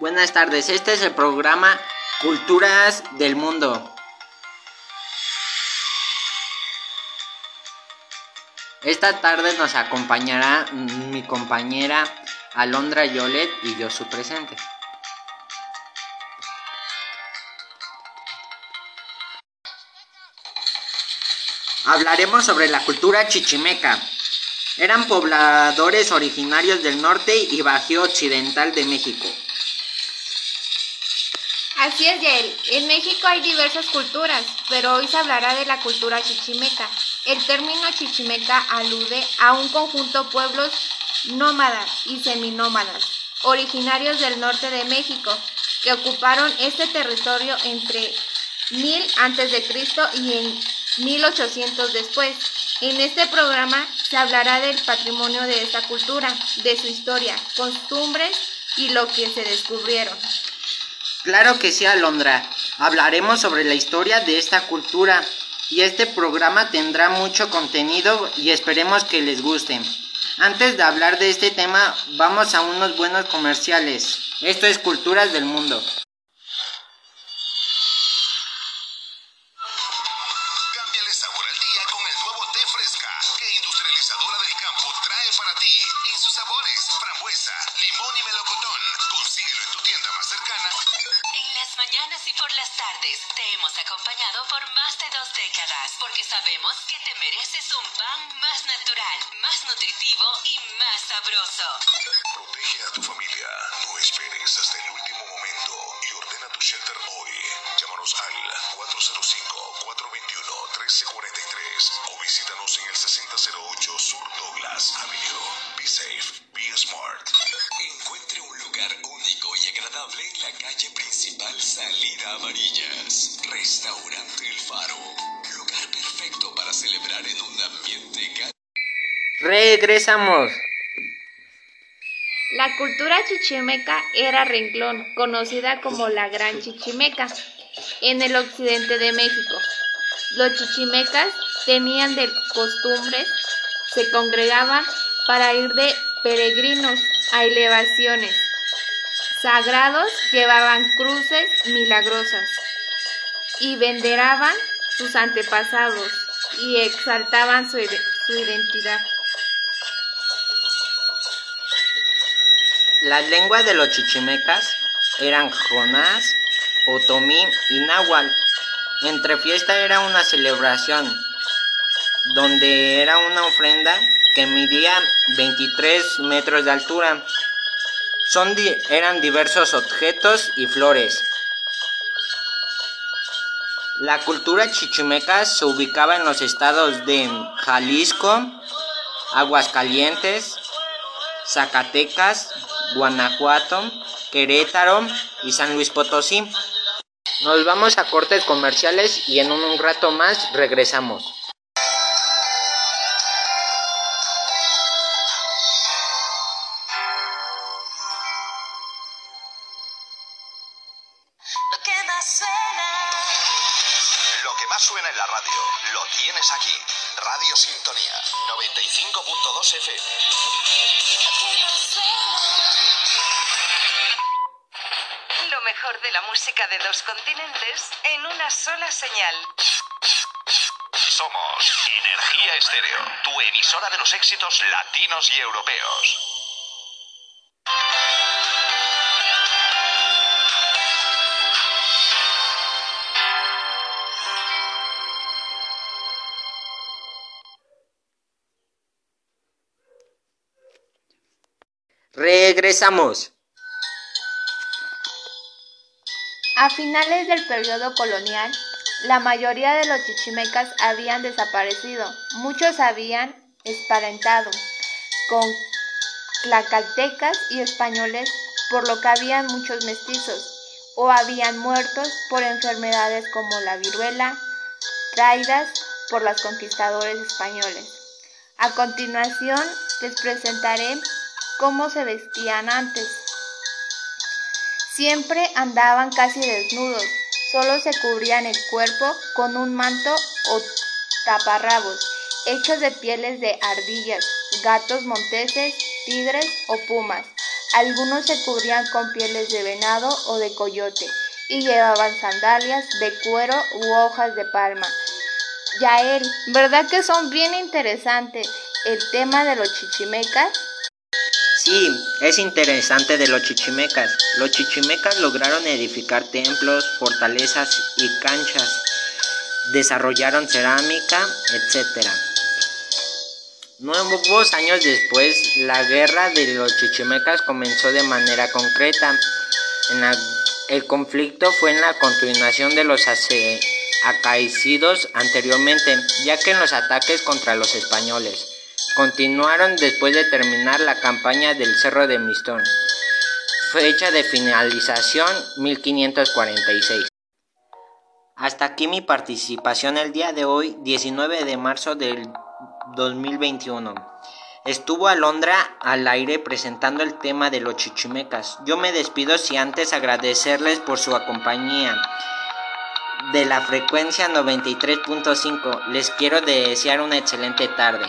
Buenas tardes, este es el programa Culturas del Mundo. Esta tarde nos acompañará mi compañera Alondra Yolet y yo su presente. Hablaremos sobre la cultura chichimeca. Eran pobladores originarios del norte y bajío occidental de México. Así es, Yael. En México hay diversas culturas, pero hoy se hablará de la cultura chichimeca. El término chichimeca alude a un conjunto de pueblos nómadas y seminómadas, originarios del norte de México, que ocuparon este territorio entre 1000 a.C. y en 1800 después. En este programa se hablará del patrimonio de esta cultura, de su historia, costumbres y lo que se descubrieron. Claro que sí, Alondra. Hablaremos sobre la historia de esta cultura y este programa tendrá mucho contenido y esperemos que les guste. Antes de hablar de este tema, vamos a unos buenos comerciales. Esto es Culturas del Mundo. Te hemos acompañado por más de dos décadas porque sabemos que te mereces un pan más natural, más nutritivo y más sabroso. Protege a tu familia. No esperes hasta el último momento y ordena tu shelter hoy. Llámanos al 405-421-1343 o visítanos en el 6008 Sur Douglas Avenue. Be safe, be smart. Encuentre un lugar único y agradable en la calle principal Salida Amarillas. Restaurante El Faro. Lugar perfecto para celebrar en un ambiente. Regresamos. La cultura chichimeca era renglón, conocida como la Gran Chichimeca, en el occidente de México. Los chichimecas tenían de costumbres, se congregaban para ir de peregrinos a elevaciones. Sagrados llevaban cruces milagrosas y veneraban sus antepasados y exaltaban su, su identidad. Las lenguas de los chichimecas eran jonás, otomí y náhuatl. Entre fiesta era una celebración donde era una ofrenda que medía 23 metros de altura. Son di- eran diversos objetos y flores. La cultura chichimeca se ubicaba en los estados de Jalisco, Aguascalientes, Zacatecas, Guanajuato, Querétaro y San Luis Potosí. Nos vamos a cortes comerciales y en un rato más regresamos. Más suena en la radio, lo tienes aquí. Radio Sintonía 95.2 FM. Lo mejor de la música de dos continentes en una sola señal. Somos Energía Estéreo, tu emisora de los éxitos latinos y europeos. Regresamos. A finales del periodo colonial, la mayoría de los chichimecas habían desaparecido. Muchos habían esparentado con tlacaltecas y españoles, por lo que habían muchos mestizos, o habían muerto por enfermedades como la viruela, traídas por los conquistadores españoles. A continuación les presentaré cómo se vestían antes. Siempre andaban casi desnudos, solo se cubrían el cuerpo con un manto o taparrabos, hechos de pieles de ardillas, gatos monteses, tigres o pumas. Algunos se cubrían con pieles de venado o de coyote y llevaban sandalias de cuero u hojas de palma. Yael, ¿verdad que son bien interesantes el tema de los chichimecas? Sí, es interesante de los chichimecas. Los chichimecas lograron edificar templos, fortalezas y canchas. Desarrollaron cerámica, etc. Nuevos años después, la guerra de los chichimecas comenzó de manera concreta. el conflicto fue en la continuación de los acaecidos anteriormente, ya que en los ataques contra los españoles continuaron después de terminar la campaña del Cerro de Mistón. Fecha de finalización 1546. Hasta aquí mi participación el día de hoy, 19 de marzo del 2021. Estuvo Alondra al aire presentando el tema de los chichimecas. Yo me despido si antes agradecerles por su compañía de la frecuencia 93.5. Les quiero desear una excelente tarde.